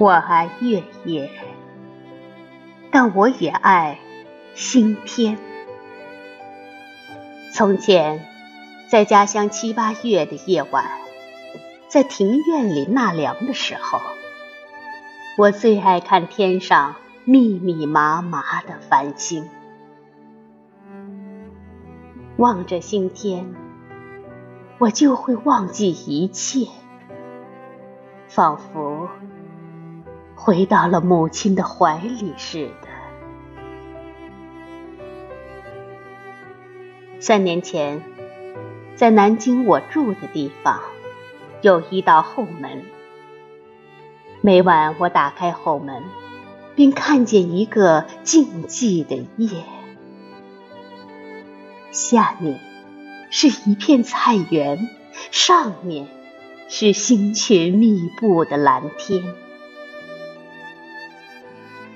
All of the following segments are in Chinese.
我爱月夜，但我也爱星天。从前，在家乡七八月的夜晚，在庭院里纳凉的时候，我最爱看天上密密麻麻的繁星。望着星天，我就会忘记一切，仿佛……回到了母亲的怀里似的。三年前，在南京我住的地方，有一道后门。每晚我打开后门，便看见一个静寂的夜，下面是一片菜园，上面是星群密布的蓝天。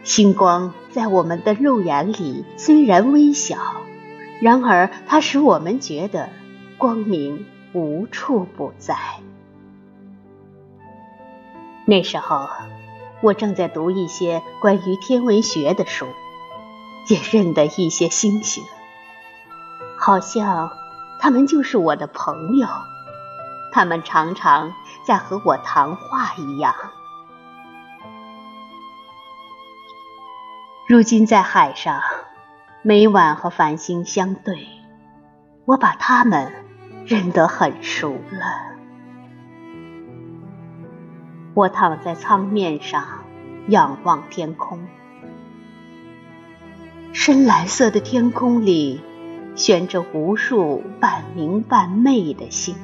星光在我们的肉眼里虽然微小，然而它使我们觉得光明无处不在。那时候，我正在读一些关于天文学的书，也认得一些星星，好像他们就是我的朋友，他们常常在和我谈话一样。如今在海上，每晚和繁星相对，我把它们认得很熟了。我躺在舱面上，仰望天空，深蓝色的天空里悬着无数半明半昧的星，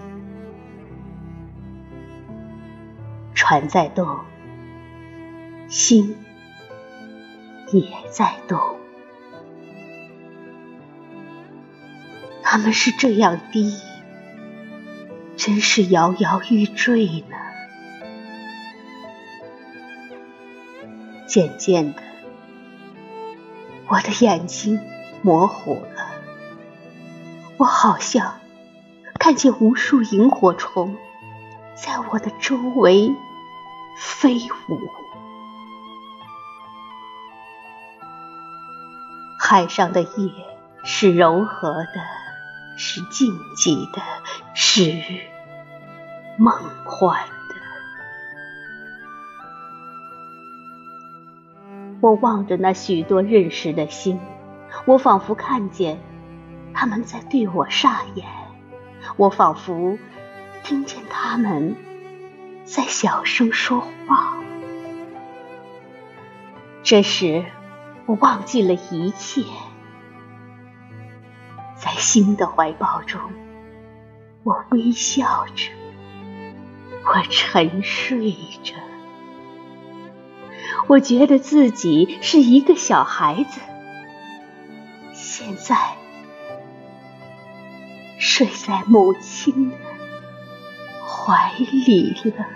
船在动，星。也在动，他们是这样低，真是摇摇欲坠呢。渐渐的，我的眼睛模糊了，我好像看见无数萤火虫在我的周围飞舞。海上的夜是柔和的，是静寂的，是梦幻的。我望着那许多认识的星，我仿佛看见他们在对我眨眼，我仿佛听见他们在小声说话。这时。我忘记了一切，在新的怀抱中，我微笑着，我沉睡着，我觉得自己是一个小孩子，现在睡在母亲的怀里了。